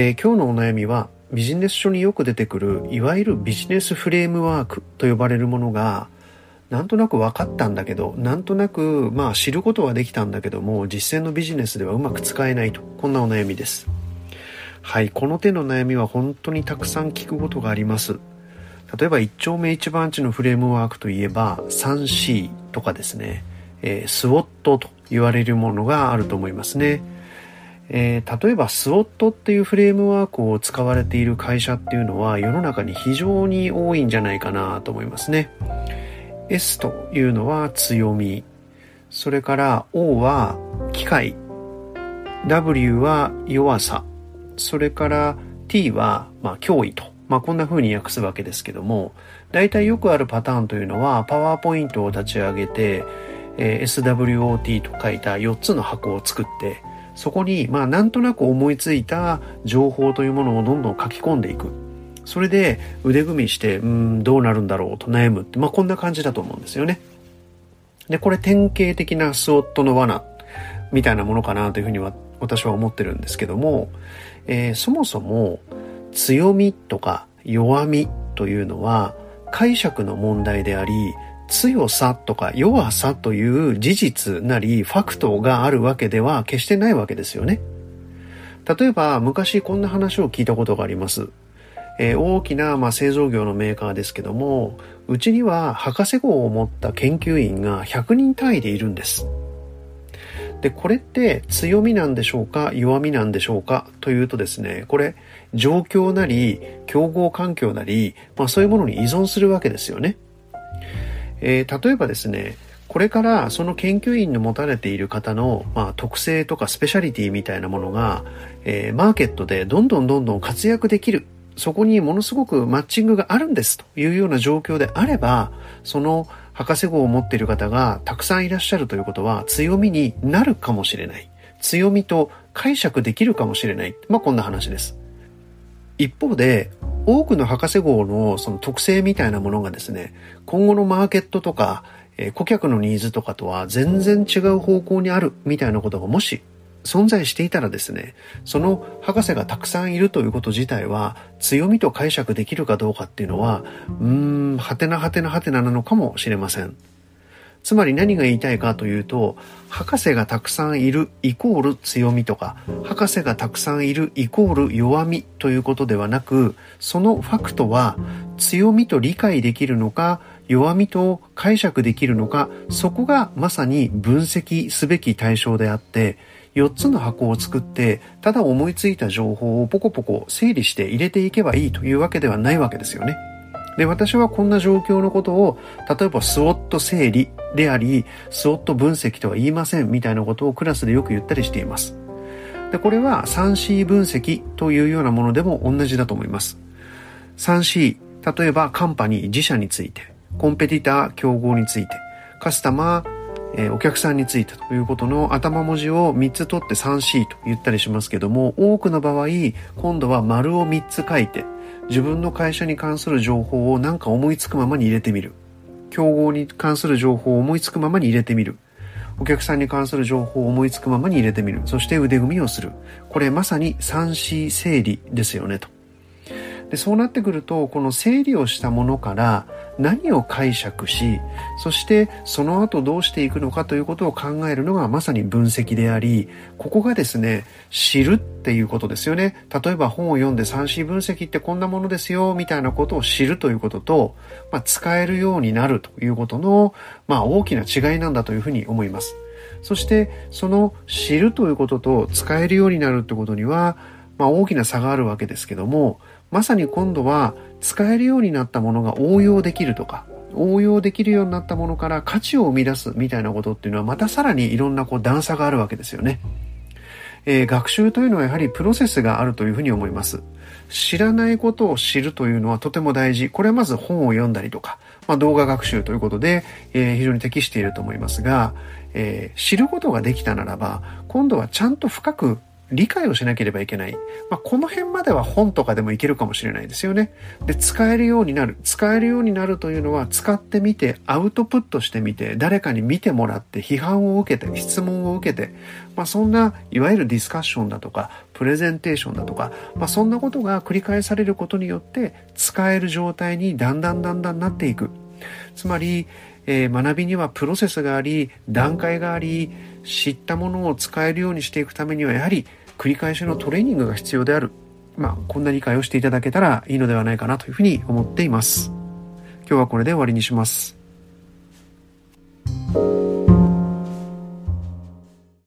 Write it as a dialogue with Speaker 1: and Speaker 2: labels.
Speaker 1: えー、今日のお悩みはビジネス書によく出てくるいわゆるビジネスフレームワークと呼ばれるものがなんとなく分かったんだけどなんとなくまあ知ることはできたんだけども実践のビジネスではうまく使えないと。こんなお悩みです。はいこの手の悩みは本当にたくさん聞くことがあります。例えば一丁目一番地のフレームワークといえば 3C とかですね、えー、スウォットと言われるものがあると思いますね。えー、例えばスウォットっていうフレームワークを使われている会社っていうのは世の中に非常に多いんじゃないかなと思いますね。S というのは強み。それから O は機械。W は弱さ。それから T はまあ脅威と。まあこんな風に訳すわけですけども、大体よくあるパターンというのはパワーポイントを立ち上げて、えー、SWOT と書いた4つの箱を作って、そこにまあなんとなく思いついた情報というものをどんどん書き込んでいく。それで腕組みして、うん、どうなるんだろうと悩むって、まあこんな感じだと思うんですよね。で、これ典型的なスウォットの罠みたいなものかなというふうには私は思ってるんですけども、えー、そもそも強みとか弱みというのは解釈の問題であり、強さとか弱さという事実なりファクトがあるわけでは決してないわけですよね。例えば昔こんな話を聞いたことがあります。えー、大きな、まあ、製造業のメーカーですけども、うちには博士号を持った研究員が100人単位でいるんです。で、これって強みなんでしょうか弱みなんでしょうかというとですね、これ状況なり競合環境なり、まあそういうものに依存するわけですよね。えー、例えばですね、これからその研究員の持たれている方の、まあ、特性とかスペシャリティみたいなものが、えー、マーケットでどんどんどんどん活躍できる。そこにものすごくマッチングがあるんですというような状況であれば、その博士号を持っている方がたくさんいらっしゃるということは強みになるかもしれない。強みと解釈できるかもしれない。まあ、こんな話です。一方で、多くの博士号のその特性みたいなものがですね、今後のマーケットとか、え顧客のニーズとかとは全然違う方向にあるみたいなことがもし存在していたらですね、その博士がたくさんいるということ自体は強みと解釈できるかどうかっていうのは、うーん、はてなはてなはてななのかもしれません。つまり何が言いたいかというと、博士がたくさんいるイコール強みとか、博士がたくさんいるイコール弱みということではなく、そのファクトは強みと理解できるのか、弱みと解釈できるのか、そこがまさに分析すべき対象であって、4つの箱を作って、ただ思いついた情報をポコポコ整理して入れていけばいいというわけではないわけですよね。で、私はこんな状況のことを、例えばスウォット整理であり、スウォット分析とは言いませんみたいなことをクラスでよく言ったりしています。で、これは 3C 分析というようなものでも同じだと思います。3C、例えばカンパニー、自社について、コンペティター、競合について、カスタマー、えー、お客さんについてということの頭文字を3つ取って 3C と言ったりしますけども、多くの場合、今度は丸を3つ書いて、自分の会社に関する情報を何か思いつくままに入れてみる。競合に関する情報を思いつくままに入れてみる。お客さんに関する情報を思いつくままに入れてみる。そして腕組みをする。これまさに 3C 整理ですよねと。で、そうなってくると、この整理をしたものから何を解釈し、そしてその後どうしていくのかということを考えるのがまさに分析であり、ここがですね、知るっていうことですよね。例えば本を読んで 3C 分析ってこんなものですよ、みたいなことを知るということと、まあ、使えるようになるということの、まあ、大きな違いなんだというふうに思います。そして、その知るということと使えるようになるってことには、まあ、大きな差があるわけですけども、まさに今度は使えるようになったものが応用できるとか、応用できるようになったものから価値を生み出すみたいなことっていうのはまたさらにいろんなこう段差があるわけですよね。えー、学習というのはやはりプロセスがあるというふうに思います。知らないことを知るというのはとても大事。これはまず本を読んだりとか、まあ、動画学習ということで、えー、非常に適していると思いますが、えー、知ることができたならば、今度はちゃんと深く理解をしなければいけない。まあ、この辺までは本とかでもいけるかもしれないですよね。で、使えるようになる。使えるようになるというのは、使ってみて、アウトプットしてみて、誰かに見てもらって、批判を受けて、質問を受けて、まあ、そんな、いわゆるディスカッションだとか、プレゼンテーションだとか、まあ、そんなことが繰り返されることによって、使える状態にだんだんだんだんなっていく。つまり、えー、学びにはプロセスがあり、段階があり、知ったものを使えるようにしていくためには、やはり繰り返しのトレーニングが必要である。まあ、こんな理解をしていただけたらいいのではないかなというふうに思っています。今日はこれで終わりにします。